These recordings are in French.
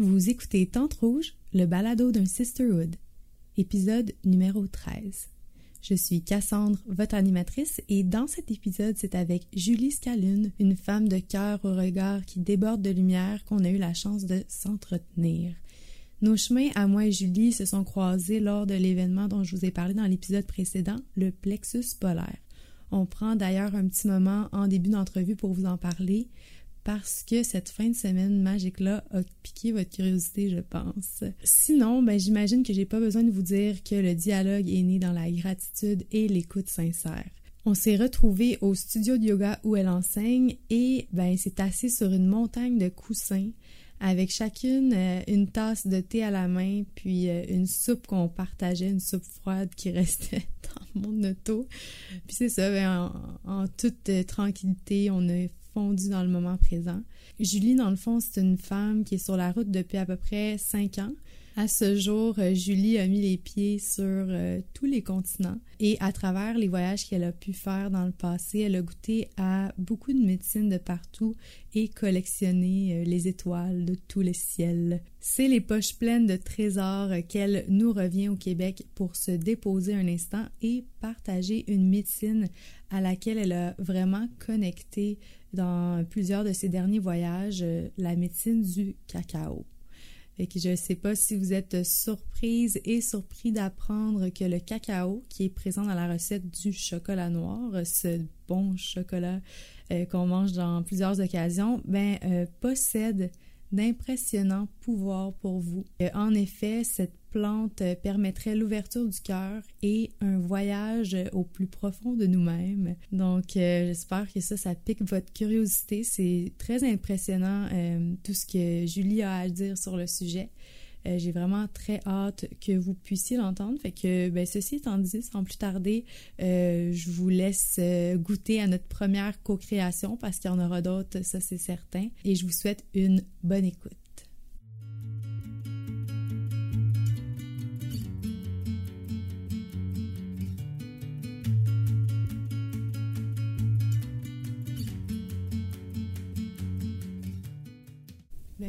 Vous écoutez Tente Rouge, le balado d'un Sisterhood, épisode numéro 13. Je suis Cassandre, votre animatrice, et dans cet épisode, c'est avec Julie Scalune, une femme de cœur au regard qui déborde de lumière, qu'on a eu la chance de s'entretenir. Nos chemins, à moi et Julie, se sont croisés lors de l'événement dont je vous ai parlé dans l'épisode précédent, le plexus polaire. On prend d'ailleurs un petit moment en début d'entrevue pour vous en parler parce que cette fin de semaine magique-là a piqué votre curiosité, je pense. Sinon, ben, j'imagine que j'ai pas besoin de vous dire que le dialogue est né dans la gratitude et l'écoute sincère. On s'est retrouvés au studio de yoga où elle enseigne et ben, c'est assis sur une montagne de coussins avec chacune euh, une tasse de thé à la main, puis euh, une soupe qu'on partageait, une soupe froide qui restait dans mon auto. Puis c'est ça, ben, en, toute euh, tranquillité, on a dans le moment présent. Julie, dans le fond, c'est une femme qui est sur la route depuis à peu près cinq ans. À ce jour, euh, Julie a mis les pieds sur euh, tous les continents et à travers les voyages qu'elle a pu faire dans le passé, elle a goûté à beaucoup de médecines de partout et collectionné euh, les étoiles de tous les ciels. C'est les poches pleines de trésors qu'elle nous revient au Québec pour se déposer un instant et partager une médecine à laquelle elle a vraiment connecté dans plusieurs de ses derniers voyages, la médecine du cacao. Je ne sais pas si vous êtes surprise et surpris d'apprendre que le cacao, qui est présent dans la recette du chocolat noir, ce bon chocolat euh, qu'on mange dans plusieurs occasions, ben, euh, possède d'impressionnants pouvoirs pour vous. En effet, cette plante permettrait l'ouverture du cœur et un voyage au plus profond de nous-mêmes. Donc, euh, j'espère que ça, ça pique votre curiosité. C'est très impressionnant euh, tout ce que Julie a à dire sur le sujet. Euh, j'ai vraiment très hâte que vous puissiez l'entendre. Fait que, ben, ceci étant dit, sans plus tarder, euh, je vous laisse euh, goûter à notre première co-création parce qu'il y en aura d'autres, ça c'est certain. Et je vous souhaite une bonne écoute.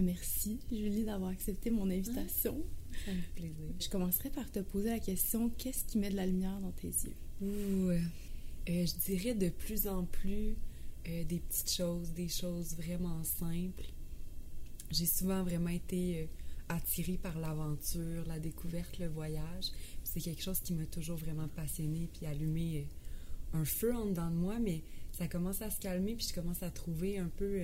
Merci, Julie, d'avoir accepté mon invitation. Ça me fait plaisir. Je commencerai par te poser la question qu'est-ce qui met de la lumière dans tes yeux? Ouh, euh, je dirais de plus en plus euh, des petites choses, des choses vraiment simples. J'ai souvent vraiment été euh, attirée par l'aventure, la découverte, le voyage. C'est quelque chose qui m'a toujours vraiment passionnée puis allumé un feu en dedans de moi, mais ça commence à se calmer puis je commence à trouver un peu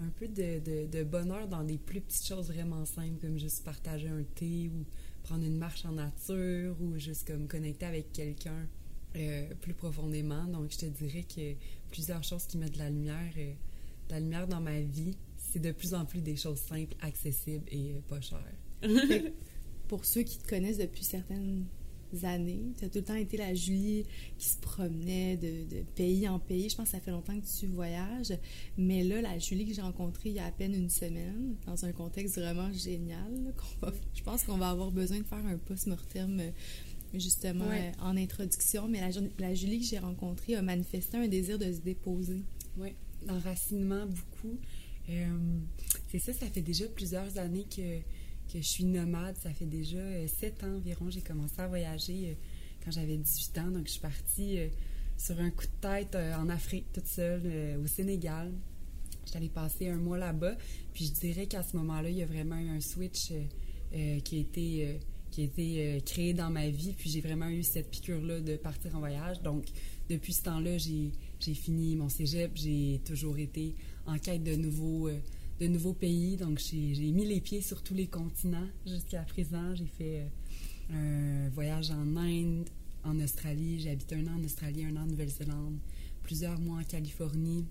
un peu de, de, bonheur dans des plus petites choses vraiment simples, comme juste partager un thé ou prendre une marche en nature ou juste comme connecter avec quelqu'un euh, plus profondément. Donc, je te dirais que plusieurs choses qui mettent de la lumière, euh, de la lumière dans ma vie, c'est de plus en plus des choses simples, accessibles et euh, pas chères. pour ceux qui te connaissent depuis certaines années. Tu as tout le temps été la Julie qui se promenait de, pays en pays. Je pense que ça fait longtemps que tu voyages. Mais là, la Julie que j'ai rencontrée il y a à peine une semaine, dans un contexte vraiment génial, je pense qu'on va avoir besoin de faire un post-mortem justement en introduction. Mais la, la Julie que j'ai rencontrée a manifesté un désir de se déposer. Oui, d'enracinement beaucoup. Euh, c'est ça, ça fait déjà plusieurs années que que je suis nomade. Ça fait déjà euh, sept ans environ. J'ai commencé à voyager euh, quand j'avais 18 ans. Donc, je suis partie euh, sur un coup de tête en Afrique toute seule, au Sénégal. J'allais passer un mois là-bas. Puis je dirais qu'à ce moment-là, il y a vraiment eu un switch qui a été, qui a été créé dans ma vie. Puis j'ai vraiment eu cette piqûre-là de partir en voyage. Donc, depuis ce temps-là, j'ai fini mon cégep. J'ai toujours été en quête de nouveaux de nouveaux pays. Donc, j'ai mis les pieds sur tous les continents jusqu'à présent. J'ai fait euh, un voyage en Inde, en Australie. J'ai habité un an en Australie, un an en Nouvelle-Zélande, plusieurs mois en Californie,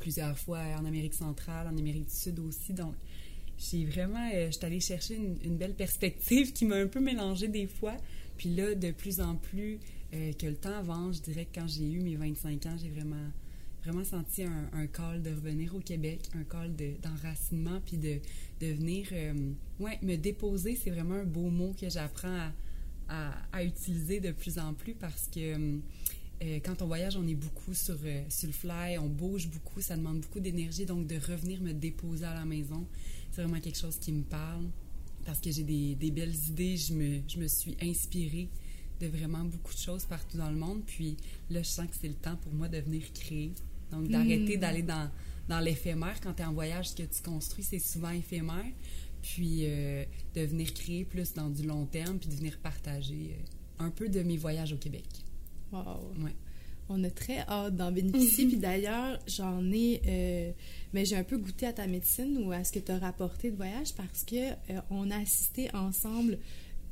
plusieurs fois en Amérique centrale, en Amérique du Sud aussi. Donc, j'ai vraiment, euh, je suis allée chercher une, belle perspective qui m'a un peu mélangée des fois. Puis là, de plus en plus euh, que le temps avance, je dirais que quand j'ai eu mes 25 ans, j'ai vraiment vraiment senti un, call de revenir au Québec, un call d'enracinement, puis de, de venir euh, ouais, me déposer. C'est vraiment un beau mot que j'apprends à, à, utiliser de plus en plus parce que euh, euh, quand on voyage, on est beaucoup sur, sur le fly, on bouge beaucoup, ça demande beaucoup d'énergie. Donc, de revenir me déposer à la maison, c'est vraiment quelque chose qui me parle parce que j'ai des, des, belles idées. Je me, je me suis inspirée de vraiment beaucoup de choses partout dans le monde. Puis là, je sens que c'est le temps pour moi de venir créer. Donc, d'arrêter Mm. d'aller dans, dans l'éphémère. Quand tu es en voyage, ce que tu construis, c'est souvent éphémère. Puis euh, de venir créer plus dans du long terme, puis de venir partager euh, un peu de mes voyages au Québec. Wow. Ouais. On a très hâte d'en bénéficier. Puis d'ailleurs, j'en ai. euh, mais j'ai un peu goûté à ta médecine ou à ce que tu as rapporté de voyage parce que on a assisté ensemble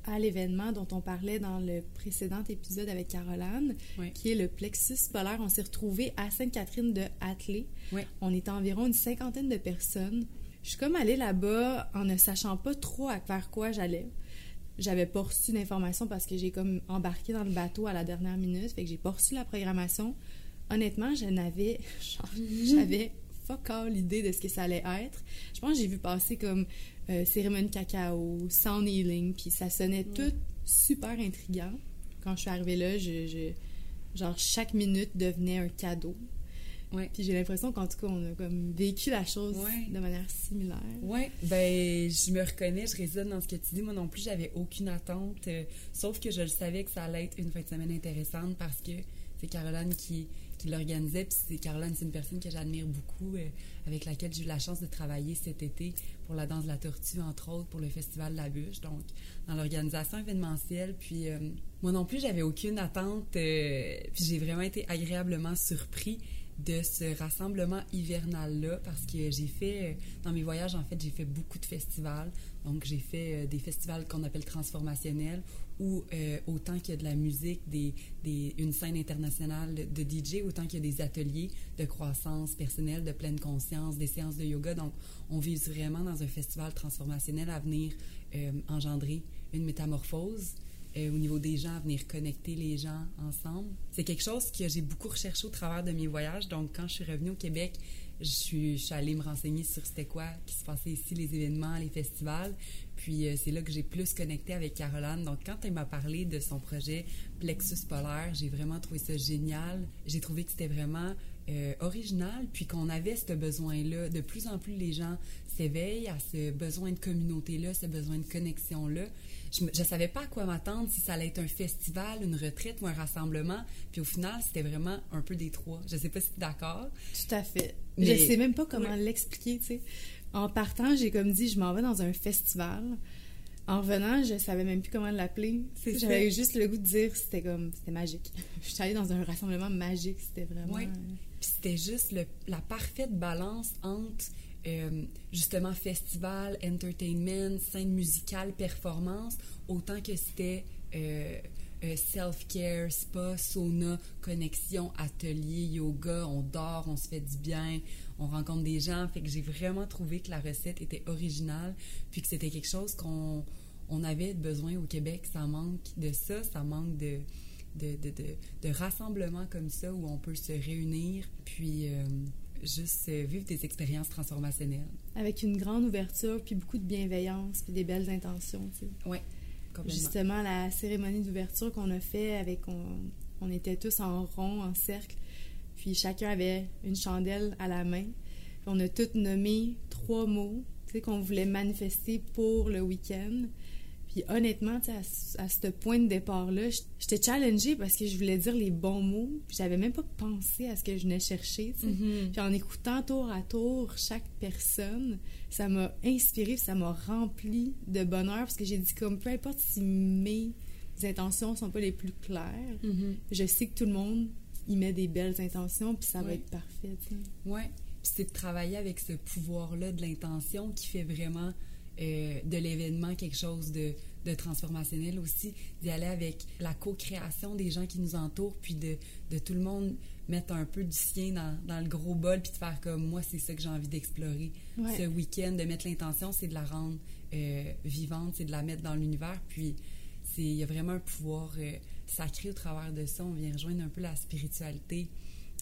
à l'événement dont on parlait dans le précédent épisode avec Caroline, Ouais. qui est le plexus polaire. On s'est retrouvés à Sainte-Catherine de Hatley. On était environ une cinquantaine de personnes. Je suis comme allée là-bas en ne sachant pas trop à vers quoi j'allais. J'avais pas reçu d'informations parce que j'ai comme embarqué dans le bateau à la dernière minute, fait que j'ai pas reçu la programmation. Honnêtement, je n'avais genre, j'avais fuck all l'idée de ce que ça allait être. Je pense que j'ai vu passer comme euh, cérémonie cacao, sound healing, puis ça sonnait tout super intriguant. Quand je suis arrivée là, je, je- genre chaque minute devenait un cadeau. Ouais. Puis j'ai l'impression qu'en tout cas, on a comme vécu la chose Ouais. de manière similaire. Oui, ben je me reconnais, je résonne dans ce que tu dis. Moi non plus, j'avais aucune attente, euh, sauf que je le savais que ça allait être une fin de semaine intéressante parce que c'est Caroline qui, qui l'organisait. Puis c'est Caroline, c'est une personne que j'admire beaucoup, euh, avec laquelle j'ai eu la chance de travailler cet été pour la danse de la tortue, entre autres, pour le Festival de la bûche, donc dans l'organisation événementielle. Puis euh, moi non plus, j'avais aucune attente, euh, puis j'ai vraiment été agréablement surpris de ce rassemblement hivernal-là parce que j'ai fait, euh, dans mes voyages, en fait, j'ai fait beaucoup de festivals. Donc, j'ai fait euh, des festivals qu'on appelle transformationnels où euh, autant qu'il y a de la musique, des, des- une scène internationale de, DJ, autant qu'il y a des ateliers de croissance personnelle, de pleine conscience, des séances de yoga. Donc, on vise vraiment dans un festival transformationnel à venir engendrer une métamorphose euh, au niveau des gens, à venir connecter les gens ensemble. C'est quelque chose que j'ai beaucoup recherché au travers de mes voyages. Donc, quand je suis revenue au Québec, je suis, je suis allée me renseigner sur c'était quoi qui se passait ici, les événements, les festivals. Puis, euh, c'est là que j'ai plus connecté avec Caroline. Donc, quand elle m'a parlé de son projet Plexus Polaire, j'ai vraiment trouvé ça génial. J'ai trouvé que c'était vraiment euh, original, puis qu'on avait ce besoin-là. De plus en plus, les gens s'éveillent à ce besoin de communauté-là, ce besoin de connexion-là. Je ne savais pas à quoi m'attendre, si ça allait être un festival, une retraite ou un rassemblement. Puis au final, c'était vraiment un peu des trois. Je sais pas si tu es d'accord. Tout à fait. Mais- Je sais même pas comment l'expliquer, tu sais. En partant, j'ai comme dit, je m'en vais dans un festival. En revenant, je savais même plus comment l'appeler. J'avais juste le goût de dire c'était comme c'était magique. Je suis allée dans un rassemblement magique, c'était vraiment Ouais. Puis c'était juste le- la parfaite balance entre euh, justement festival, entertainment, scène musicale, performance, autant que c'était euh, euh, self-care, spa, sauna, connexion, atelier, yoga, on dort, on se fait du bien, on rencontre des gens. Fait que j'ai vraiment trouvé que la recette était originale, puis que c'était quelque chose qu'on on avait besoin au Québec. Ça manque de ça, ça manque de, de, de, de, rassemblements comme ça où on peut se réunir, puis juste euh, vivre des expériences transformationnelles. Avec une grande ouverture, puis beaucoup de bienveillance, puis des belles intentions, tu sais. Complètement. Justement, la cérémonie d'ouverture qu'on a fait avec, on, on était tous en rond, en cercle, puis chacun avait une chandelle à la main. Puis on a tous nommé trois mots, tu sais, qu'on voulait manifester pour le week-end. Puis honnêtement, à, ce- à ce point de départ-là, j'étais challengée parce que je voulais dire les bons mots, puis j'avais même pas pensé à ce que je venais chercher. Mhm. Puis en écoutant tour à tour chaque personne, ça m'a inspiré, ça m'a rempli de bonheur parce que j'ai dit comme peu importe si mes intentions sont pas les plus claires, Mhm. je sais que tout le monde y met des belles intentions puis ça va être parfait. Ouais. Puis c'est de travailler avec ce pouvoir-là de l'intention qui fait vraiment euh, de l'événement quelque chose de, de transformationnel aussi, d'y aller avec la co-création des gens qui nous entourent, puis de, de tout le monde mettre un peu du sien dans, dans le gros bol, puis de faire comme moi, c'est ça que j'ai envie d'explorer. Ouais. Ce week-end, de mettre l'intention, c'est de la rendre euh, vivante, c'est de la mettre dans l'univers, puis c'est il y a vraiment un pouvoir euh, sacré au travers de ça. On vient rejoindre un peu la spiritualité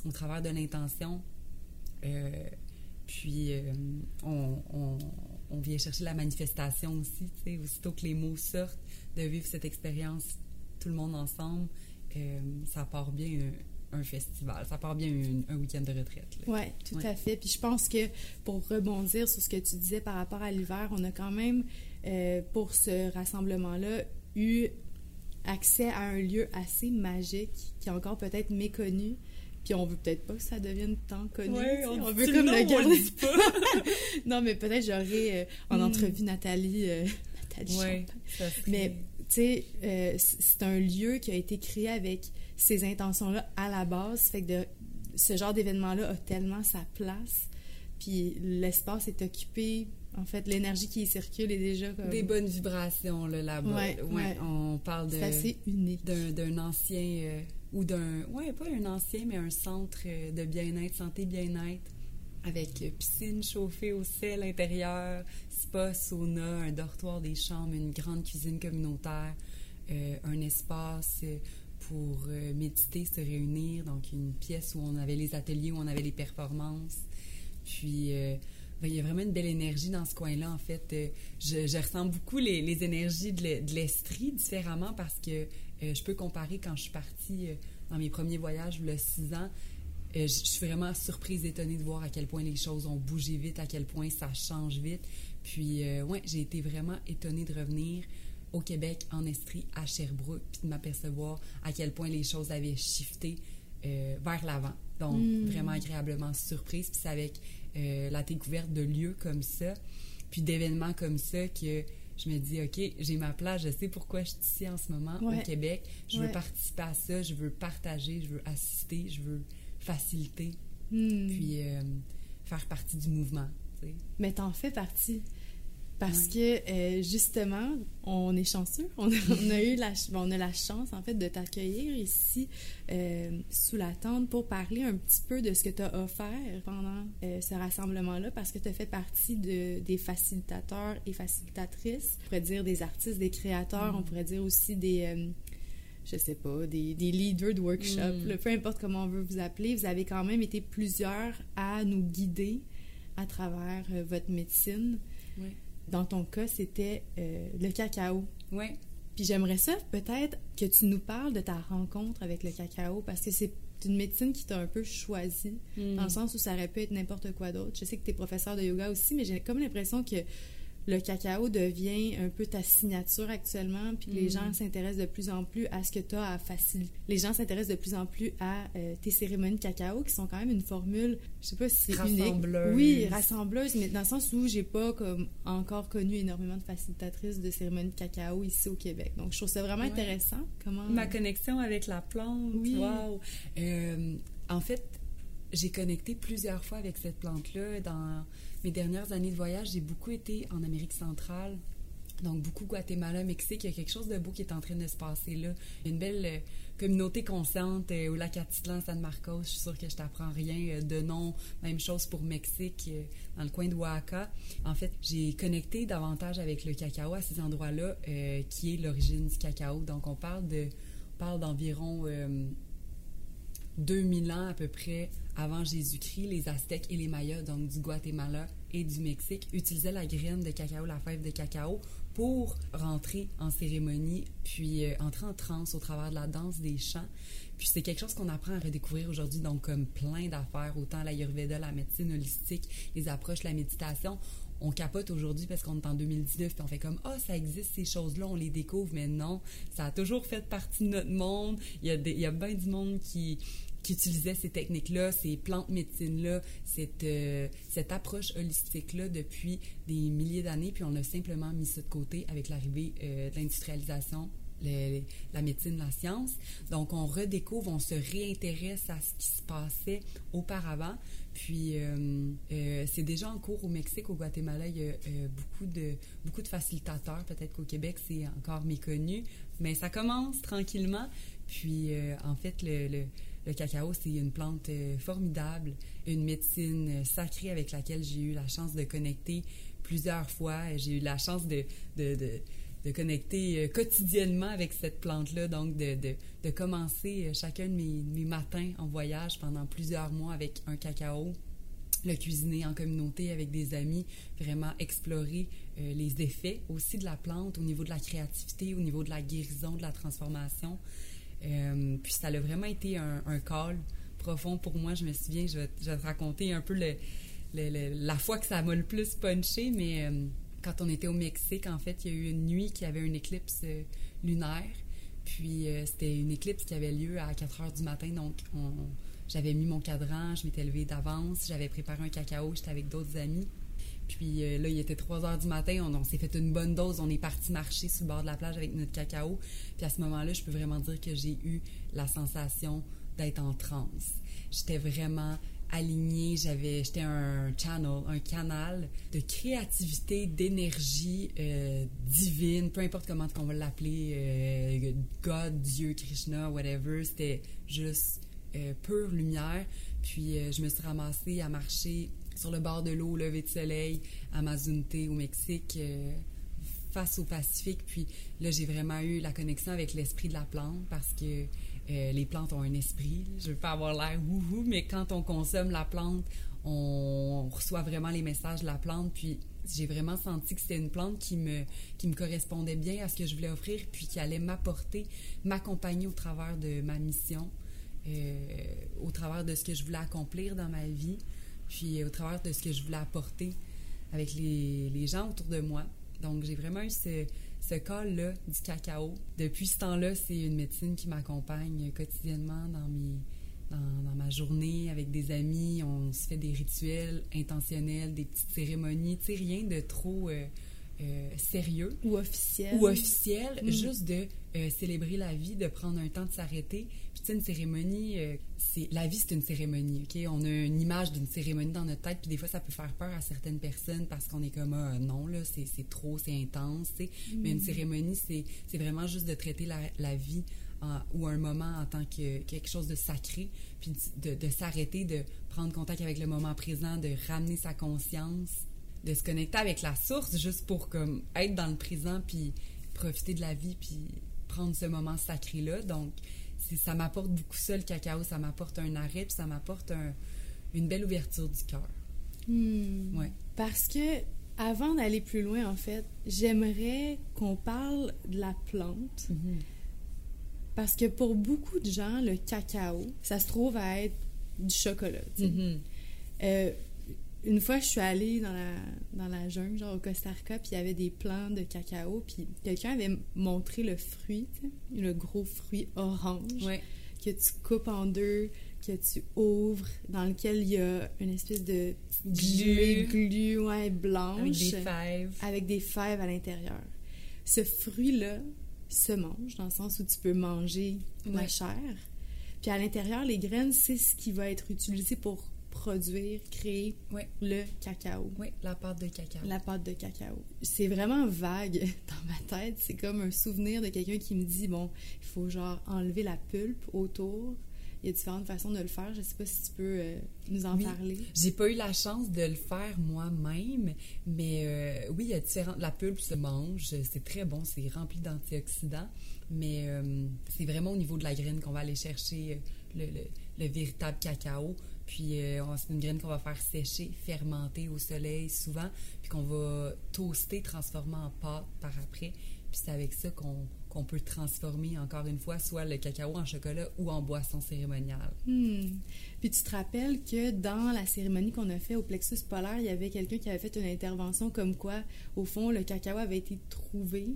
au travers de l'intention. Euh, puis on, on- on vient chercher la manifestation aussi, tu sais, aussitôt que les mots sortent, de vivre cette expérience tout le monde ensemble, euh, ça part bien un festival. Ça part bien un, week-end de retraite. Oui, tout à fait. Puis je pense que pour rebondir sur ce que tu disais par rapport à l'hiver, on a quand même, euh, pour ce rassemblement-là, eu accès à un lieu assez magique qui est encore peut-être méconnu. Puis on veut peut-être pas que ça devienne tant connu. on, veut comme le garder. pas. non, mais peut-être j'aurais euh, en hmm. entrevue Nathalie. Euh, Nathalie Mais tu sais, euh, c'est un lieu qui a été créé avec ces intentions-là à la base. Fait que de, ce genre d'événement-là a tellement sa place. Puis l'espace est occupé. En fait, l'énergie qui y circule est déjà comme... Des bonnes vibrations, là, là-bas. Ouais, On parle de... C'est assez unique. D'un ancien... Euh, ou d'un... Ouais, pas un ancien, mais un centre euh, de bien-être, santé bien-être avec piscine chauffée au sel intérieur, spa, sauna, un dortoir des chambres, une grande cuisine communautaire, euh, un espace pour euh, méditer, se réunir, donc une pièce où on avait les ateliers, où on avait les performances. Puis, euh, ben, il y a vraiment une belle énergie dans ce coin-là, en fait. Je, ressens beaucoup les, énergies de l'Estrie différemment parce que je peux comparer quand je suis partie dans mes premiers voyages, a six ans, je suis vraiment surprise, étonnée de voir à quel point les choses ont bougé vite, à quel point ça change vite. Puis, euh, ouais, j'ai été vraiment étonnée de revenir au Québec, en Estrie, à Sherbrooke, puis de m'apercevoir à quel point les choses avaient shifté euh, vers l'avant. Donc, hmm. vraiment agréablement surprise. Puis c'est avec euh, la découverte de lieux comme ça, puis d'événements comme ça que je me dis, OK, j'ai ma place, je sais pourquoi je suis ici en ce moment au Québec. Je veux participer à ça, je veux partager, je veux assister, je veux faciliter, hmm. puis faire partie du mouvement. Mais t'en fais partie. Parce que euh, justement, on est chanceux. On a, eu la, on a la chance en fait de t'accueillir ici euh, sous la tente pour parler un petit peu de ce que tu as offert pendant euh, ce rassemblement-là, parce que tu as fait partie de, des facilitateurs et facilitatrices. On pourrait dire des artistes, des créateurs, on mm. pourrait dire aussi des je sais pas, des, des leaders de workshop, mm. peu importe comment on veut vous appeler, vous avez quand même été plusieurs à nous guider à travers votre médecine. Dans ton cas, c'était euh, le cacao. Oui. Puis j'aimerais ça peut-être que tu nous parles de ta rencontre avec le cacao parce que c'est une médecine qui t'a un peu choisi, mm. dans le sens où ça aurait pu être n'importe quoi d'autre. Je sais que tu es professeur de yoga aussi, mais j'ai comme l'impression que le cacao devient un peu ta signature actuellement, puis les mm. gens s'intéressent de plus en plus à ce que tu as à faciliter. Les gens s'intéressent de plus en plus à euh, tes cérémonies de cacao, qui sont quand même une formule, je sais pas si c'est unique. Oui, rassembleuse, mais dans le sens où j'ai pas comme encore connu énormément de facilitatrices de cérémonies de cacao ici au Québec. Donc, je trouve ça vraiment intéressant. Comment... Ma connexion avec la plante, oui. wow! Euh, en fait, j'ai connecté plusieurs fois avec cette plante-là dans mes dernières années de voyage, j'ai beaucoup été en Amérique centrale. Donc, beaucoup Guatemala, Mexique. Il y a quelque chose de beau qui est en train de se passer là. Une belle euh, communauté consciente euh, au lac Atitlan, San Marcos. Je suis sûre que je t'apprends rien euh, de nom. Même chose pour Mexique, dans le coin de Oaxaca. En fait, j'ai connecté davantage avec le cacao à ces endroits-là, qui est l'origine du cacao. Donc, on parle de, on parle d'environ 2000 ans à peu près avant Jésus-Christ, les Aztèques et les Mayas, donc du Guatemala et du Mexique, utilisaient la graine de cacao, la fève de cacao, pour rentrer en cérémonie, puis euh, entrer en transe au travers de la danse des chants. Puis c'est quelque chose qu'on apprend à redécouvrir aujourd'hui, donc comme plein d'affaires, autant l'ayurveda, la médecine holistique, les approches, la méditation. On capote aujourd'hui parce qu'on est en 2019 puis on fait comme ah ça existe ces choses-là on les découvre mais non ça a toujours fait partie de notre monde il y a il y a bien du monde qui qui utilisait ces techniques-là, ces plantes médecines-là, cette, euh, cette approche holistique-là depuis des milliers d'années, puis on a simplement mis ça de côté avec l'arrivée euh, de l'industrialisation, la médecine, la science. Donc, on redécouvre, on se réintéresse à ce qui se passait auparavant. Puis, euh, c'est déjà en cours au Mexique, au Guatemala, il y a beaucoup, de, beaucoup de facilitateurs. Peut-être qu'au Québec, c'est encore méconnu, mais ça commence tranquillement. Puis, en fait, le cacao, c'est une plante euh, formidable, une médecine euh, sacrée avec laquelle j'ai eu la chance de connecter plusieurs fois. J'ai eu la chance de, de, connecter euh, quotidiennement avec cette plante-là, donc de, commencer chacun de mes, matins en voyage pendant plusieurs mois avec un cacao, le cuisiner en communauté avec des amis, vraiment explorer les effets aussi de la plante au niveau de la créativité, au niveau de la guérison, de la transformation. Euh, puis ça a vraiment été un, un, call profond pour moi. Je me souviens, je vais, te raconter un peu la fois que ça m'a le plus punché, mais euh, quand on était au Mexique, en fait, il y a eu une nuit qui avait une éclipse euh, lunaire. Puis c'était une éclipse qui avait lieu à 4 heures du matin, donc j'avais mis mon cadran, je m'étais levée d'avance, j'avais préparé un cacao, j'étais avec d'autres amis. Puis là, il était 3 heures du matin, on, s'est fait une bonne dose, on est parti marcher sur le bord de la plage avec notre cacao. Puis à ce moment-là, je peux vraiment dire que j'ai eu la sensation d'être en transe. J'étais vraiment alignée, j'avais, j'étais un channel, un canal de créativité, d'énergie euh, divine, peu importe comment on va l'appeler, euh, God, Dieu, Krishna, whatever, c'était juste euh, pure lumière. Puis je me suis ramassée à marcher sur le bord de l'eau, lever de soleil, à Mazunte, au Mexique, face au Pacifique. Puis là, j'ai vraiment eu la connexion avec l'esprit de la plante parce que euh, les plantes ont un esprit. Je veux pas avoir l'air wouhou, mais quand on consomme la plante, on reçoit vraiment les messages de la plante. Puis j'ai vraiment senti que c'était une plante qui me, qui me correspondait bien à ce que je voulais offrir, puis qui allait m'apporter, m'accompagner au travers de ma mission, euh, au travers de ce que je voulais accomplir dans ma vie, puis au travers de ce que je voulais apporter avec les, les gens autour de moi. Donc j'ai vraiment eu ce, ce col-là du cacao. Depuis ce temps-là, c'est une médecine qui m'accompagne quotidiennement dans mes dans, ma journée avec des amis. On se fait des rituels intentionnels, des petites cérémonies, tu sais, rien de trop euh, euh, sérieux. Ou officiel. Ou officiel, mm. juste de euh, célébrer la vie, de prendre un temps de s'arrêter. Puis, tu sais, une cérémonie, c'est la vie, c'est une cérémonie, OK? On a une image d'une cérémonie dans notre tête, puis des fois, ça peut faire peur à certaines personnes parce qu'on est comme, ah, non, là, c'est trop, c'est intense, tu sais. Mais une mm. cérémonie, c'est vraiment juste de traiter la, la vie ou un moment en tant que quelque chose de sacré, puis de, de s'arrêter, de prendre contact avec le moment présent, de ramener sa conscience, de se connecter avec la source juste pour comme être dans le présent, puis profiter de la vie, puis prendre ce moment sacré-là. Donc, ça m'apporte beaucoup ça, le cacao. Ça m'apporte un arrêt, puis ça m'apporte une belle ouverture du cœur. Hmm. Ouais. Parce que, avant d'aller plus loin, en fait, j'aimerais qu'on parle de la plante. Mm-hmm. Parce que pour beaucoup de gens, le cacao, ça se trouve à être du chocolat. Mm-hmm. Euh, une fois, je suis allée dans la, dans la jungle, genre au Costa Rica, puis il y avait des plants de cacao, puis quelqu'un avait montré le fruit, le gros fruit orange, que tu coupes en deux, que tu ouvres, dans lequel il y a une espèce de glu, glu ouais, blanche. Avec des fèves. Avec des fèves à l'intérieur. Ce fruit-là se mange, dans le sens où tu peux manger la chair. Puis à l'intérieur, les graines, c'est ce qui va être utilisé pour produire, créer le cacao. Oui, la pâte de cacao. La pâte de cacao. C'est vraiment vague dans ma tête. C'est comme un souvenir de quelqu'un qui me dit, bon, il faut genre enlever la pulpe autour. Il y a différentes façons de le faire. Je ne sais pas si tu peux euh, nous en parler. J'ai pas eu la chance de le faire moi-même, mais euh, oui, il y a différentes. La pulpe se mange, c'est très bon, c'est rempli d'antioxydants, mais euh, c'est vraiment au niveau de la graine qu'on va aller chercher le, le véritable cacao. Puis euh, c'est une graine qu'on va faire sécher, fermenter au soleil souvent, puis qu'on va toaster, transformer en pâte par après. Puis c'est avec ça qu'on peut transformer encore une fois soit le cacao en chocolat ou en boisson cérémoniale. Hmm. Puis tu te rappelles que dans la cérémonie qu'on a fait au plexus polaire, il y avait quelqu'un qui avait fait une intervention comme quoi, au fond, le cacao avait été trouvé?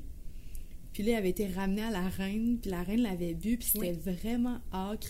Puis là, il avait été ramené à la reine, puis la reine l'avait bu, puis c'était vraiment acre,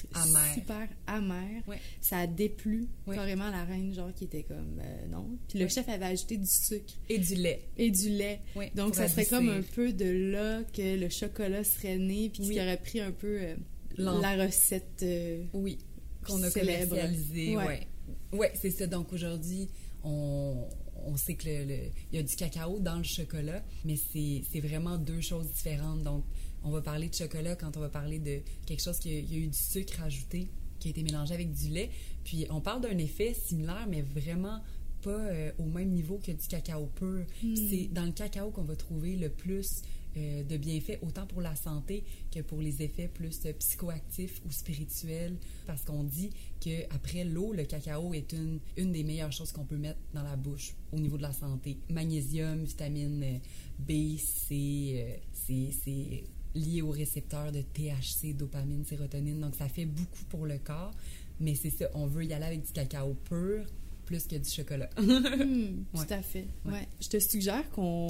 super amer. Ça a déplu carrément la reine, genre qui était comme euh, non. Puis le chef avait ajouté du sucre. Et du lait. Et du lait. Donc ça serait comme un peu de là que le chocolat serait né, puis qui aurait pris un peu euh, la recette. Euh, oui, qu'on a commercialisée. Ouais, ouais c'est ça. Donc aujourd'hui, on on sait que le, y a du cacao dans le chocolat, mais c'est vraiment deux choses différentes. Donc, on va parler de chocolat quand on va parler de quelque chose qui a, y a eu du sucre ajouté, qui a été mélangé avec du lait. Puis, on parle d'un effet similaire, mais vraiment pas euh, au même niveau que du cacao pur. Hmm. C'est dans le cacao qu'on va trouver le plus euh, de bienfaits, autant pour la santé que pour les effets plus euh, psychoactifs ou spirituels, parce qu'on dit qu'après l'eau, le cacao est une, une des meilleures choses qu'on peut mettre dans la bouche au niveau de la santé. Magnésium, vitamine B, C, c'est lié aux récepteurs de THC, dopamine, sérotonine. Donc, ça fait beaucoup pour le corps. Mais c'est ça, on veut y aller avec du cacao pur plus que du chocolat. Hmm, Ouais. Tout à fait. Ouais. Ouais. Je te suggère qu'on.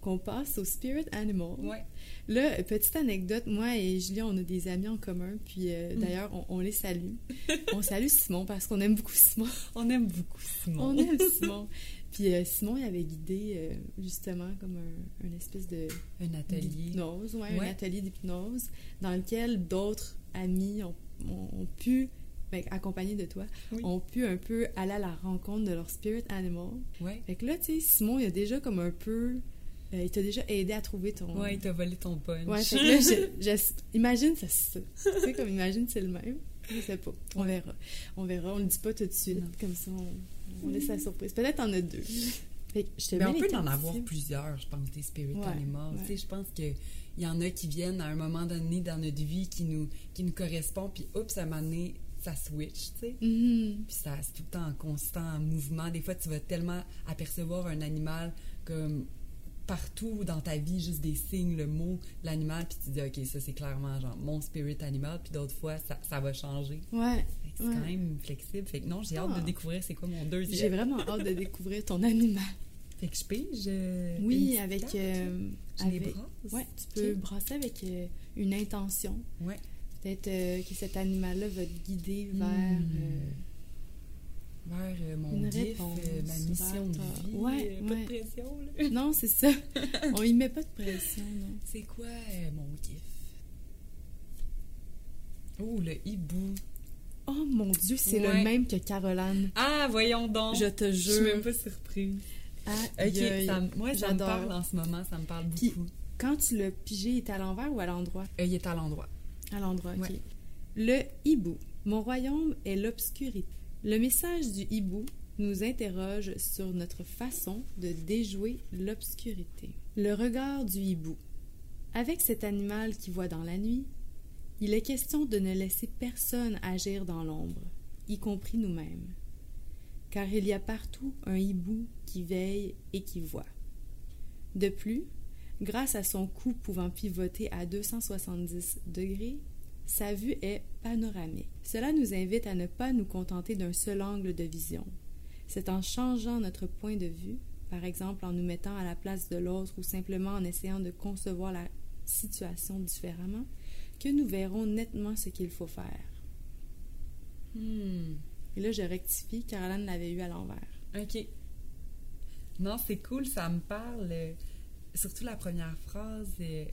Qu'on passe au Spirit Animal. ouais. Là, petite anecdote, moi et Julien, on a des amis en commun, puis euh, Mm. d'ailleurs, on, on les salue. on salue Simon parce qu'on aime beaucoup Simon. On aime beaucoup Simon. On aime Simon. Puis euh, Simon, il avait guidé euh, justement comme un, un espèce de Un atelier. d'hypnose, ouais, un atelier d'hypnose dans lequel d'autres amis ont, ont- ont pu, ben, accompagnés de toi, Oui. ont pu un peu aller à la rencontre de leur spirit animal. Ouais. Fait que là, tu sais, Simon, il a déjà comme un peu... euh, il t'a déjà aidé à trouver ton... Ouais, il t'a volé ton punch. Ouais, fait que là, je, je- imagine, c'est ça. Tu sais, comme imagine, c'est le même. Je sais pas. On verra. On verra. On le dit pas tout de suite. Non. Comme ça, on, on laisse la surprise. Peut-être en a deux. Fait que je te Mais mets on peut en avoir plusieurs, je pense, des spirit Ouais, animals. ouais. Tu sais, je pense qu'il y en a qui viennent à un moment donné dans notre vie qui nous, qui nous correspond, puis oups, à un moment donné, ça switch, tu sais. Mhm. Puis ça, c'est tout le temps en constant mouvement. Des fois, tu vas tellement apercevoir un animal comme partout dans ta vie, juste des signes, le mot, l'animal, puis tu dis, OK, ça, c'est clairement genre mon spirit animal, puis d'autres fois, ça, ça va changer. Ouais. C'est Ouais. quand même flexible. Fait que non, j'ai hâte Ah. de découvrir c'est quoi mon J'ai deuxième. vraiment hâte de découvrir ton animal. Fait que je pige. euh, Oui, avec. euh, Je les avec- brasse. Ouais, tu peux brasser avec euh, une intention. Ouais. Peut-être euh, que cet animal-là va te guider vers. Hmm. Euh, Vers mon Une gif, réponse, euh, ma mission de vie. Ouais, euh, Pas ouais. de pression, là. Non, c'est ça. On y met pas de pression, non. C'est quoi euh, mon gif? Oh, le hibou. Oh mon Dieu, c'est Ouais. le même que Caroline. Ah, voyons donc. Je te Je suis jure. même pas surprise. Aïe, Ok, ça, moi, ça me J'adore. parle en ce moment, ça me parle Puis- beaucoup. Quand tu l'as pigé, il est à l'envers ou à l'endroit? Euh, il est à l'endroit. À l'endroit, ok. Ouais. Le hibou. Mon royaume est l'obscurité. Le message du hibou nous interroge sur notre façon de déjouer l'obscurité. Le regard du hibou. Avec cet animal qui voit dans la nuit, il est question de ne laisser personne agir dans l'ombre, y compris nous-mêmes. Car il y a partout un hibou qui veille et qui voit. De plus, grâce à son cou pouvant pivoter à 270 degrés, sa vue est panoramique. Cela nous invite à ne pas nous contenter d'un seul angle de vision. C'est en changeant notre point de vue, par exemple en nous mettant à la place de l'autre ou simplement en essayant de concevoir la situation différemment, que nous verrons nettement ce qu'il faut faire. Hmm. Et là, je rectifie, Caroline l'avait eu à l'envers. OK. Non, c'est cool, ça me parle. euh, surtout la première phrase, euh,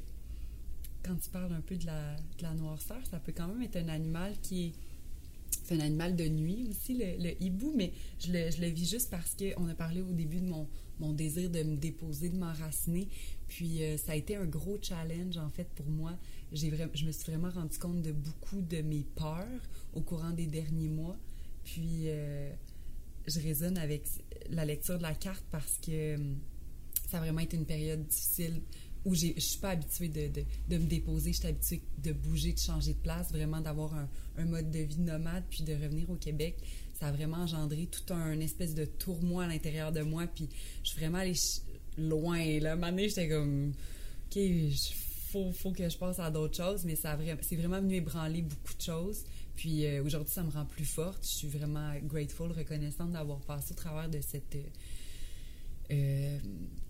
quand tu parles un peu de la, noirceur, ça peut quand même être un animal qui est. Un animal de nuit aussi, le, le hibou, mais je le, je le vis juste parce qu'on a parlé au début de mon, mon désir de me déposer, de m'enraciner. Puis euh, ça a été un gros challenge, en fait, pour moi. J'ai vra- je me suis vraiment rendu compte de beaucoup de mes peurs au courant des derniers mois. Puis euh, je résonne avec la lecture de la carte parce que hum, ça a vraiment été une période difficile où je suis pas habituée de, de, me déposer, je suis habituée de bouger, de changer de place, vraiment d'avoir un, mode de vie nomade, puis de revenir au Québec. Ça a vraiment engendré tout un espèce de tourmoi à l'intérieur de moi, puis je suis vraiment allée loin. Là, un moment j'étais comme, OK, faut, faut que je passe à d'autres choses, mais ça c'est vraiment venu ébranler beaucoup de choses. Puis euh, aujourd'hui, ça me rend plus forte. Je suis vraiment grateful, reconnaissante d'avoir passé au travers de cette, euh, euh,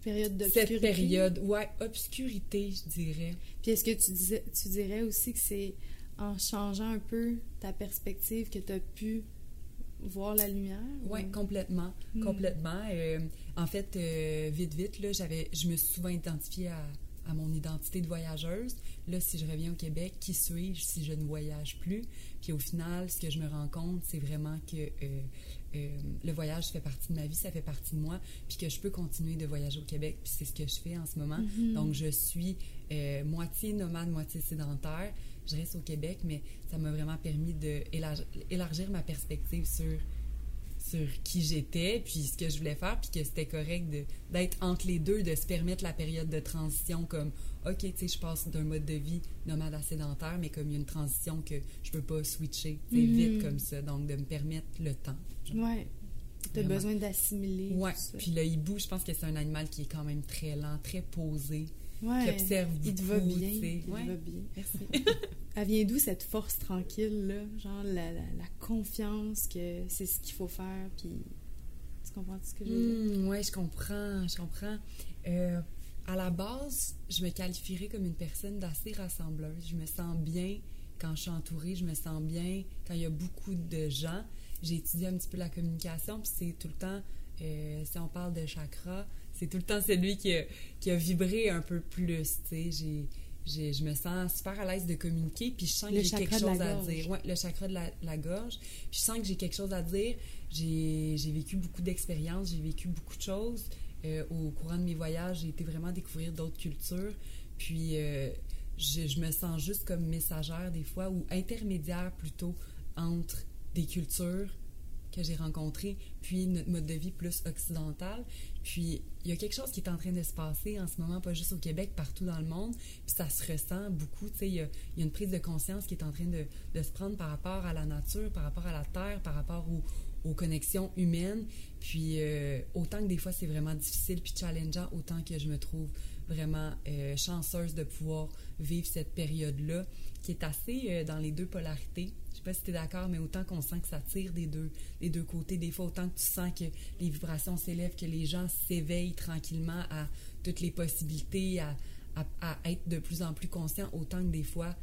Période d'obscurité. cette période. Ouais, obscurité, je dirais. Puis est-ce que tu, disais, tu dirais aussi que c'est en changeant un peu ta perspective que tu as pu voir la lumière? Oui, ou- complètement. Hmm. Complètement. Euh, en fait, euh, vite, vite, là, j'avais, je me suis souvent identifiée à, à mon identité de voyageuse. Là, si je reviens au Québec, qui suis-je si je ne voyage plus? Puis au final, ce que je me rends compte, c'est vraiment que euh, euh, le voyage fait partie de ma vie, ça fait partie de moi, puis que je peux continuer de voyager au Québec, puis c'est ce que je fais en ce moment. Mhm. Donc, je suis euh, moitié nomade, moitié sédentaire. Je reste au Québec, mais ça m'a vraiment permis d'élargir ma perspective sur, sur qui j'étais, puis ce que je voulais faire, puis que c'était correct d'être entre les deux, de se permettre la période de transition comme, OK, tu sais, je passe d'un mode de vie nomade à sédentaire, mais comme il y a une transition que je peux pas switcher Mhm. vite comme ça, donc de me permettre le temps. genre. Ouais. T'as besoin d'assimiler. Ouais. Puis le hibou, je pense que c'est un animal qui est quand même très lent, très posé. Ouais. Qui observe beaucoup. Il te va bien. Il te va bien. Merci. Elle vient d'où cette force tranquille, là? Genre la, la, confiance que c'est ce qu'il faut faire, puis... Tu comprends ce que je veux dire? Hmm, oui, je comprends, je comprends. Euh, à la base, je me qualifierais comme une personne d'assez rassembleuse. Je me sens bien quand je suis entourée, je me sens bien quand il y a beaucoup de gens. J'ai étudié un petit peu la communication, puis c'est tout le temps, euh, si on parle de chakra, c'est tout le temps celui qui a, qui a vibré un peu plus, tu sais. je me sens super à l'aise de communiquer, puis je sens que j'ai quelque chose à dire. Ouais, le chakra de la, gorge. Puis je sens que j'ai quelque chose à dire. J'ai vécu beaucoup d'expériences, j'ai vécu beaucoup de choses. Euh, au courant de mes voyages, j'ai été vraiment découvrir d'autres cultures. Puis euh, je, me sens juste comme messagère des fois, ou intermédiaire plutôt, entre des cultures que j'ai rencontrées, puis notre mode de vie plus occidental. Puis il y a quelque chose qui est en train de se passer en ce moment, pas juste au Québec, partout dans le monde. Puis ça se ressent beaucoup. Tu sais, il y a, une prise de conscience qui est en train de, se prendre par rapport à la nature, par rapport à la terre, par rapport au, aux connexions humaines. Puis euh, autant que des fois c'est vraiment difficile puis challengeant, autant que je me trouve vraiment euh, chanceuse de pouvoir vivre cette période-là, qui est assez euh, dans les deux polarités. Pas si tu es d'accord, mais autant qu'on sent que ça tire des deux, des deux côtés, des fois autant que tu sens que les vibrations s'élèvent, que les gens s'éveillent tranquillement à toutes les possibilités, à, à, être de plus en plus conscients, autant que des fois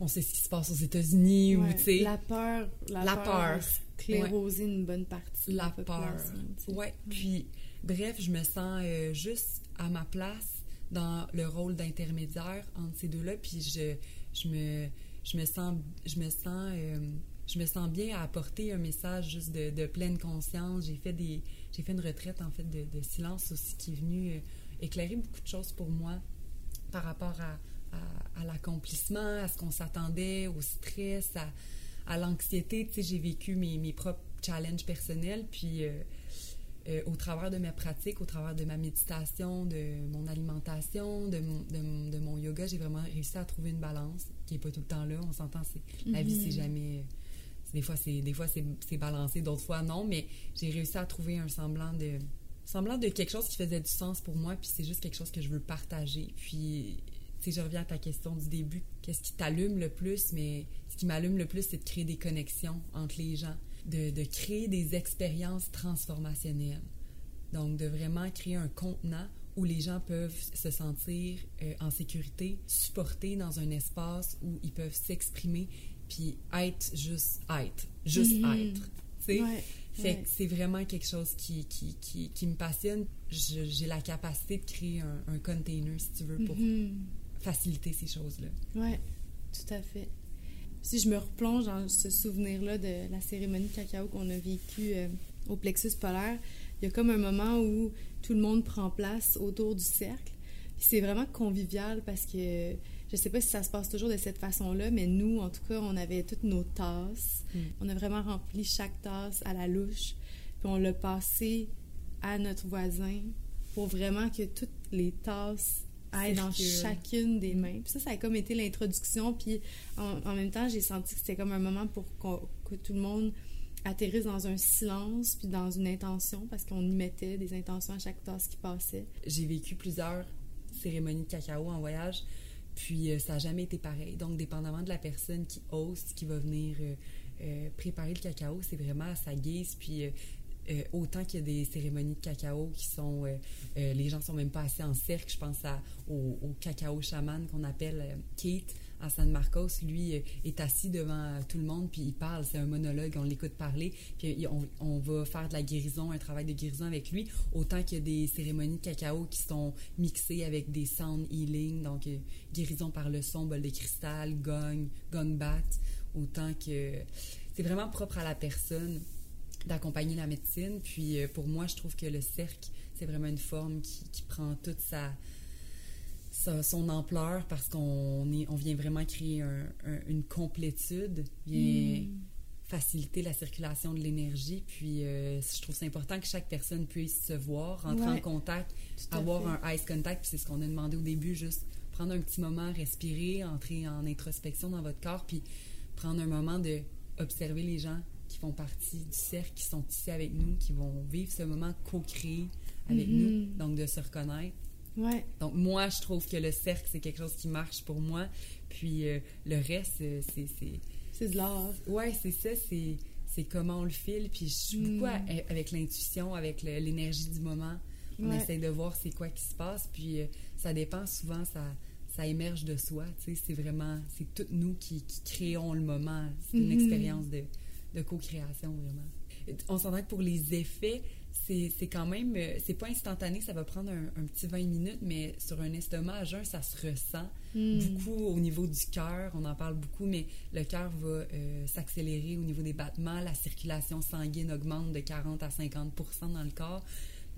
on sait ce qui se passe aux États-Unis ou tu sais. la peur la, peur, clairoser une bonne partie la, la peur ouais. Puis bref je me sens euh, juste à ma place dans le rôle d'intermédiaire entre ces deux là puis je, je me je me sens je me sens euh, je me sens bien à apporter un message juste de, pleine conscience j'ai fait des j'ai fait une retraite en fait de, silence aussi qui est venue euh, éclairer beaucoup de choses pour moi par rapport à l'accomplissement, à ce qu'on s'attendait, au stress, à, l'anxiété. Tu sais, j'ai vécu mes, propres challenges personnels, puis euh, au travers de mes pratiques, au travers de ma méditation, de mon alimentation, de, mon yoga, j'ai vraiment réussi à trouver une balance qui n'est pas tout le temps là. On s'entend, c'est la vie, c'est mhm. jamais... Des fois, c'est des fois c'est balancé, d'autres fois non, mais j'ai réussi à trouver un semblant de semblant de quelque chose qui faisait du sens pour moi, puis c'est juste quelque chose que je veux partager. Puis si je reviens à ta question du début, qu'est-ce qui t'allume le plus? Mais ce qui m'allume le plus, c'est de créer des connexions entre les gens, de, de créer des expériences transformationnelles. Donc, de vraiment créer un contenant où les gens peuvent se sentir euh, en sécurité, supportés dans un espace où ils peuvent s'exprimer, puis être juste être, juste mm-hmm. être. Ouais, fait c'est vraiment quelque chose qui, qui, qui, qui me passionne. J'ai la capacité de créer un, un, container, si tu veux, pour, mm-hmm faciliter ces choses-là. Oui, tout à fait. Si je me replonge dans ce souvenir-là de la cérémonie de cacao qu'on a vécue euh, au plexus polaire, il y a comme un moment où tout le monde prend place autour du cercle. C'est vraiment convivial parce que je sais pas si ça se passe toujours de cette façon-là, mais nous, en tout cas, on avait toutes nos tasses. Mm. On a vraiment rempli chaque tasse à la louche. Puis on l'a passé à notre voisin pour vraiment que toutes les tasses dans chacune des mains. Puis ça, ça a comme été l'introduction. Puis en, même temps, j'ai senti que c'était comme un moment pour que tout le monde atterrisse dans un silence puis dans une intention parce qu'on y mettait des intentions à chaque tasse qui passait. J'ai vécu plusieurs cérémonies de cacao en voyage. Puis euh, ça n'a jamais été pareil. Donc, dépendamment de la personne qui hoste, qui va venir euh, euh, préparer le cacao, c'est vraiment à sa guise. Puis autant qu'il y a des cérémonies de cacao qui sont... Les gens sont même pas assis en cercle. Je pense à, au, cacao chaman qu'on appelle Kate à San Marcos. Lui est assis devant tout le monde, puis il parle. C'est un monologue, on l'écoute parler. Puis on, va faire de la guérison, un travail de guérison avec lui. Autant qu'il y a des cérémonies de cacao qui sont mixées avec des sound healing, donc guérison par le son, bol de cristal, gong, gong bat. Autant que... C'est vraiment propre à la personne d'accompagner la médecine. Puis euh, pour moi, je trouve que le cercle, c'est vraiment une forme qui, prend toute sa, son ampleur parce qu'on on vient vraiment créer une complétude, vient hmm. faciliter la circulation de l'énergie. Puis euh, je trouve c'est important que chaque personne puisse se voir, rentrer en contact, avoir un eye contact. Puis c'est ce qu'on a demandé au début, juste prendre un petit moment, respirer, entrer en introspection dans votre corps, puis prendre un moment de observer les gens qui font partie du cercle, qui sont ici avec nous, qui vont vivre ce moment co-créé avec nous, Mhm. donc de se reconnaître. Ouais. Donc, moi, je trouve que le cercle, c'est quelque chose qui marche pour moi. Puis, euh, le reste, euh, c'est. c'est- de l'art. Ouais, c'est ça, c'est, comment on le file. Puis, je suis beaucoup Mm. à- avec l'intuition, avec l'énergie du moment. On Ouais. essaie de voir c'est quoi qui se passe. Puis, euh, ça dépend souvent, ça, ça émerge de soi. Tu sais, c'est vraiment. C'est toutes nous qui, qui créons le moment. C'est une Mhm. expérience de, de co-création, vraiment. On s'entend que pour les effets, c'est c'est quand même. euh, C'est pas instantané, ça va prendre un, un petit 20 minutes, mais sur un estomac à jeun, ça se ressent Mm. beaucoup au niveau du cœur. On en parle beaucoup, mais le cœur va euh, s'accélérer au niveau des battements. La circulation sanguine augmente de 40 à 50% dans le corps.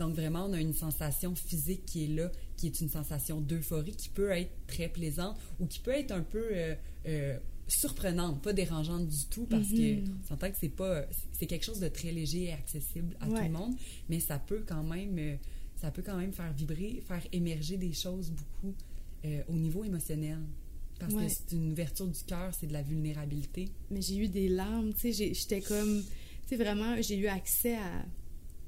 Donc, vraiment, on a une sensation physique qui est là, qui est une sensation d'euphorie qui peut être très plaisante ou qui peut être un peu euh, euh, surprenante, pas dérangeante du tout, parce Mhm. que on s'entend que c'est pas, c'est quelque chose de très léger et accessible à tout le monde, mais ça peut quand même, euh, ça peut quand même faire vibrer, faire émerger des choses beaucoup euh, au niveau émotionnel. Parce Ouais. que c'est une ouverture du cœur, c'est de la vulnérabilité. Mais j'ai eu des larmes, tu sais, j'étais comme... Tu sais, vraiment, j'ai eu accès à...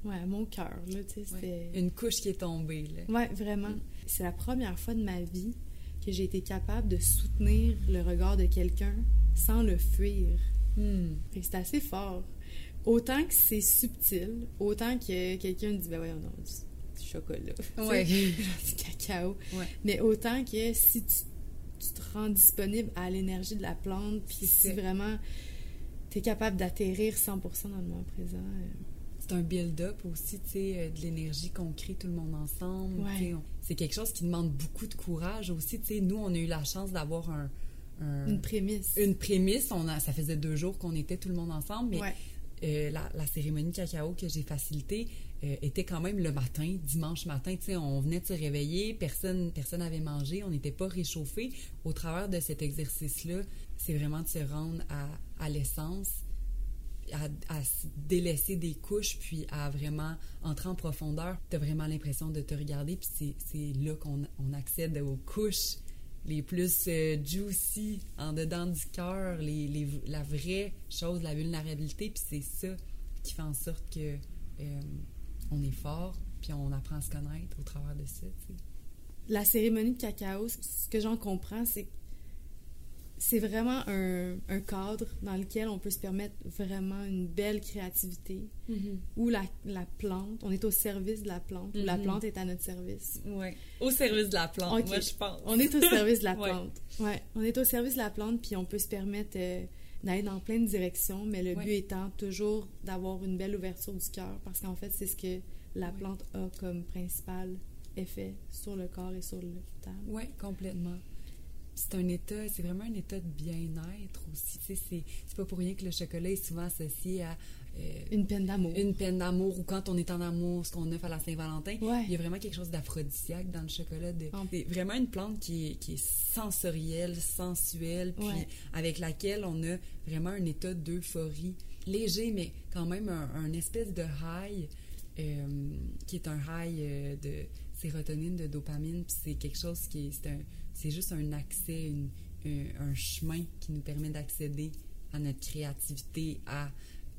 Ouais, à mon cœur, là, tu sais. Une couche qui est tombée, là. Ouais, vraiment. Mm. C'est la première fois de ma vie que j'ai été capable de soutenir le regard de quelqu'un sans le fuir. Que c'est assez fort. Autant que c'est subtil, autant que quelqu'un dit, ben ouais, non, du, du chocolat. Ouais. du cacao. Ouais. Mais autant que si tu, tu te rends disponible à l'énergie de la plante, puis si vraiment tu es capable d'atterrir 100% dans le moment présent. euh, C'est un build-up aussi, tu sais, euh, de l'énergie qu'on crée tout le monde ensemble. Ouais. on- C'est quelque chose qui demande beaucoup de courage aussi. Tu sais, nous, on a eu la chance d'avoir un, un- une prémisse. une prémisse. On a, ça faisait deux jours qu'on était tout le monde ensemble, mais Ouais. euh, la, la cérémonie cacao que j'ai facilitée euh, était quand même le matin, dimanche matin. Tu sais, on venait de se réveiller, personne personne n'avait mangé, on n'était pas réchauffé. Au travers de cet exercice-là, c'est vraiment de se rendre à, à l'essence, à, à se délaisser des couches, puis à vraiment entrer en profondeur. Tu as vraiment l'impression de te regarder, puis c'est- là qu'on on accède aux couches les plus euh, juicy, en dedans du cœur, les, la vraie chose, la vulnérabilité, puis c'est ça qui fait en sorte que euh, on est fort, puis on apprend à se connaître au travers de ça. La cérémonie de cacao, ce que j'en comprends, c'est c'est vraiment un, un cadre dans lequel on peut se permettre vraiment une belle créativité, où la, la plante, on est au service de la plante, où la Mhm. plante est à notre service. Ouais. Au service de la plante, Ok. moi, je pense. On est au service de la Ouais. plante. Ouais, on est au service de la plante, puis on peut se permettre euh, d'aller dans plein de directions, mais le Ouais. but étant toujours d'avoir une belle ouverture du cœur, parce qu'en fait, c'est ce que la Ouais. plante a comme principal effet sur le corps et sur le table. Oui, complètement. C'est un état, c'est vraiment un état de bien-être aussi. Tu sais, c'est, c'est pas pour rien que le chocolat est souvent associé à euh, Une peine d'amour. une peine d'amour ou quand on est en amour, ce qu'on offre à la Saint-Valentin. Ouais. Il y a vraiment quelque chose d'aphrodisiaque dans le chocolat. De, c'est vraiment une plante qui est, qui est sensorielle, sensuelle, puis Ouais. avec laquelle on a vraiment un état d'euphorie léger, mais quand même un, un espèce de high euh, qui est un high euh, de sérotonine, de dopamine, puis c'est quelque chose qui est, un- c'est juste un accès, un, chemin qui nous permet d'accéder à notre créativité, à,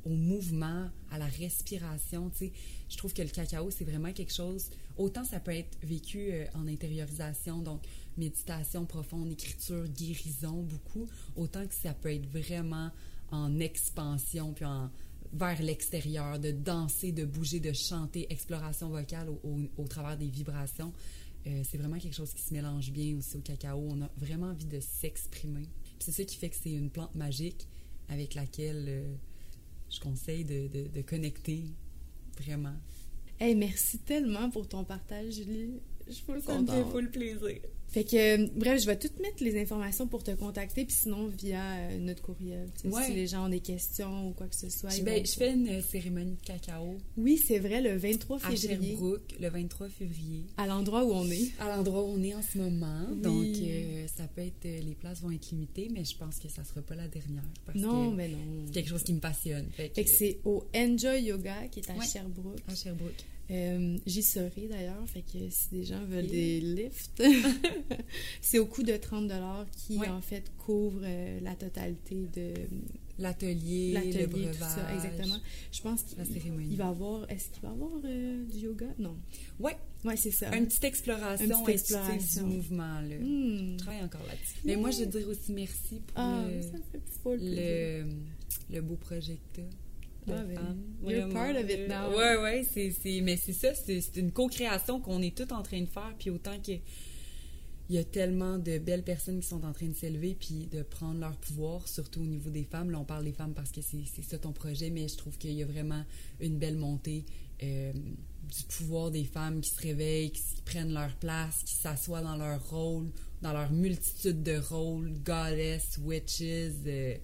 au mouvement, à la respiration. Tu je trouve que le cacao, c'est vraiment quelque chose. Autant ça peut être vécu euh, en intériorisation, donc méditation profonde, écriture, guérison, beaucoup, autant que ça peut être vraiment en expansion, puis en vers l'extérieur, de danser, de bouger, de chanter, exploration vocale au travers des vibrations. Euh, c'est vraiment quelque chose qui se mélange bien aussi au cacao. On a vraiment envie de s'exprimer. Puis C'est ça qui fait que c'est une plante magique avec laquelle euh, je conseille de, de- de connecter vraiment. Hey, merci tellement pour ton partage, Julie. Je suis full Ça me fait contente. full plaisir. Fait que, euh, bref, je vais tout mettre les informations pour te contacter, puis sinon via euh, notre courriel. Ouais. Si les gens ont des questions ou quoi que ce soit. Je, ben, je fais une cérémonie de cacao Oui, c'est vrai, le 23 à février, Sherbrooke le 23 février. à l'endroit où on est. À l'endroit où on est en ce moment. Oui. Donc, euh, ça peut être. euh, les places vont être limitées, mais je pense que ça sera pas la dernière. Parce Non, que mais non. c'est quelque chose qui me passionne. Fait que, Fait que c'est au Enjoy Yoga qui est à Ouais. Sherbrooke. à Sherbrooke. Euh, J'y serai d'ailleurs, fait que si des gens veulent des lifts, c'est au coût de 30 qui Ouais. en fait couvre euh, la totalité de L'atelier, le l'atelier, breuvage. tout ça, exactement. Je pense qu'il va avoir, est-ce qu'il va avoir euh, du yoga? Non. Ouais, Ouais, c'est ça. une petite exploration, Une petite exploration. du mouvement. Là. Hmm. Je travaille encore là-dessus. Mais moi, je veux dire aussi merci pour Ah, le, ça le, le beau t'as de Ah, ben, you're Vraiment. part of it now. Ouais, ouais, c'est, c'est, mais c'est ça, c'est, c'est une co-création qu'on est tous en train de faire, puis autant que il y a tellement de belles personnes qui sont en train de s'élever puis de prendre leur pouvoir, surtout au niveau des femmes. Là, on parle des femmes parce que c'est, c'est ça ton projet, mais je trouve qu'il y a vraiment une belle montée euh, du pouvoir des femmes qui se réveillent, qui prennent leur place, qui s'assoient dans leur rôle, dans leur multitude de rôles, goddess, witches, euh,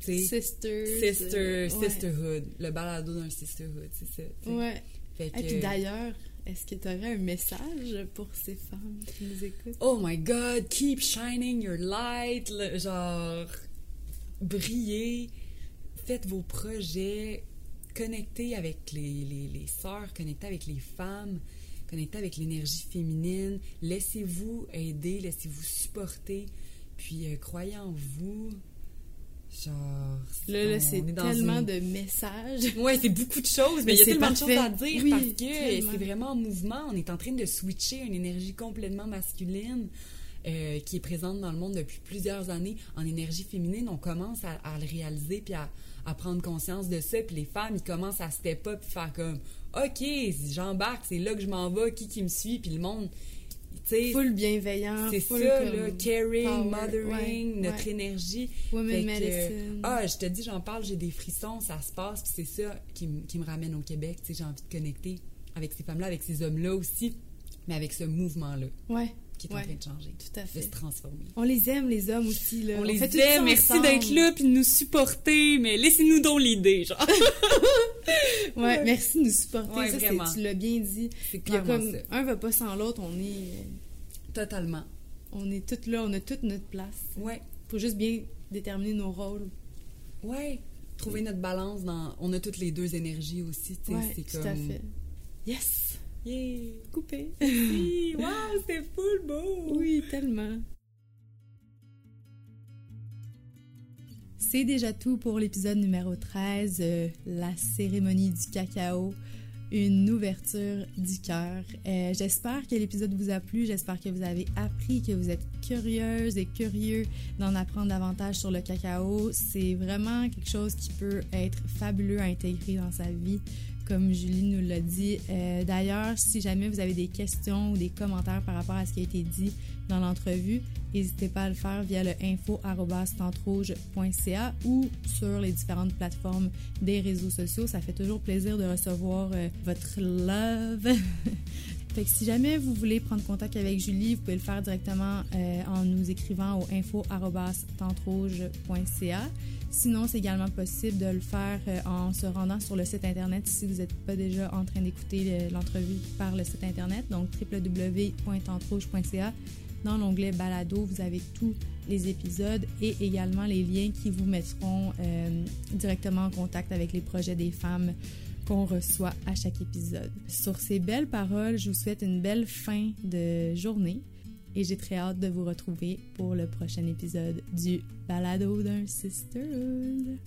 Sister. sister, ouais. sisterhood, le balado d'un sisterhood, c'est ça. tu sais. Ouais. Fait Et puis d'ailleurs, est-ce que tu aurais un message pour ces femmes qui nous écoutent? Oh my God, keep shining your light, le- genre brillez, faites vos projets, connectez avec les, les, les sœurs, connectez avec les femmes, connectez avec l'énergie féminine, laissez-vous aider, laissez-vous supporter, puis euh, croyez en vous. Genre, Là, là c'est tellement une- de messages. Ouais, c'est beaucoup de choses, mais Mais il y a tellement de choses à dire Oui, parce que c'est vraiment en mouvement. On est en train de switcher une énergie complètement masculine euh, qui est présente dans le monde depuis plusieurs années en énergie féminine. On commence à, à le réaliser puis à, à prendre conscience de ça. Puis les femmes, ils commencent à step up puis faire comme OK, j'embarque, c'est là que je m'en vais, qui qui me suit, puis le monde, tu sais, Full bienveillant. c'est ça, là, caring, power, mothering, ouais, notre ouais. énergie. Women que, medicine. ah, je te dis, j'en parle, j'ai des frissons, ça se passe, puis c'est ça qui, qui me ramène au Québec. J'ai envie de connecter avec ces femmes-là, avec ces hommes-là aussi, mais avec ce mouvement-là Ouais, qui est en train de changer, tout à de fait. se transformer. On les aime, les hommes aussi. Là. On, les fait tout ça aime, merci d'être là puis de nous supporter, mais laissez-nous donc l'idée, genre. Ouais, merci de nous supporter. Ouais, ça, tu l'as bien dit. C'est Puis il y a clairement comme ça. un va pas sans l'autre, on est, euh, Totalement. on est toutes là, on a toute notre place. Ouais, Faut juste bien déterminer nos rôles. ouais. Trouver notre balance dans. On a toutes les deux énergies aussi, tu sais. Ouais, c'est tout comme. à fait. Yes! Yeah! Coupé. Oui, wow, c'était full beau! Oui, tellement. C'est déjà tout pour l'épisode numéro 13, euh, la cérémonie du cacao, une ouverture du cœur. Euh, j'espère que l'épisode vous a plu, j'espère que vous avez appris, que vous êtes curieuse et curieux d'en apprendre davantage sur le cacao. C'est vraiment quelque chose qui peut être fabuleux à intégrer dans sa vie comme Julie nous l'a dit. Euh, D'ailleurs, si jamais vous avez des questions ou des commentaires par rapport à ce qui a été dit dans l'entrevue, n'hésitez pas à le faire via le info@tentrouge.ca ou sur les différentes plateformes des réseaux sociaux. Ça fait toujours plaisir de recevoir euh, votre love. Fait si jamais vous voulez prendre contact avec Julie, vous pouvez le faire directement euh, en nous écrivant au info@tentrouge.ca. Sinon, c'est également possible de le faire euh, en se rendant sur le site internet si vous n'êtes pas déjà en train d'écouter le- l'entrevue par le site internet, donc www.tentrouge.ca. Dans l'onglet Balado, vous avez tous les épisodes et également les liens qui vous mettront euh, directement en contact avec les projets des femmes qu'on reçoit à chaque épisode. Sur ces belles paroles, je vous souhaite une belle fin de journée et j'ai très hâte de vous retrouver pour le prochain épisode du Balado d'un Sisterhood.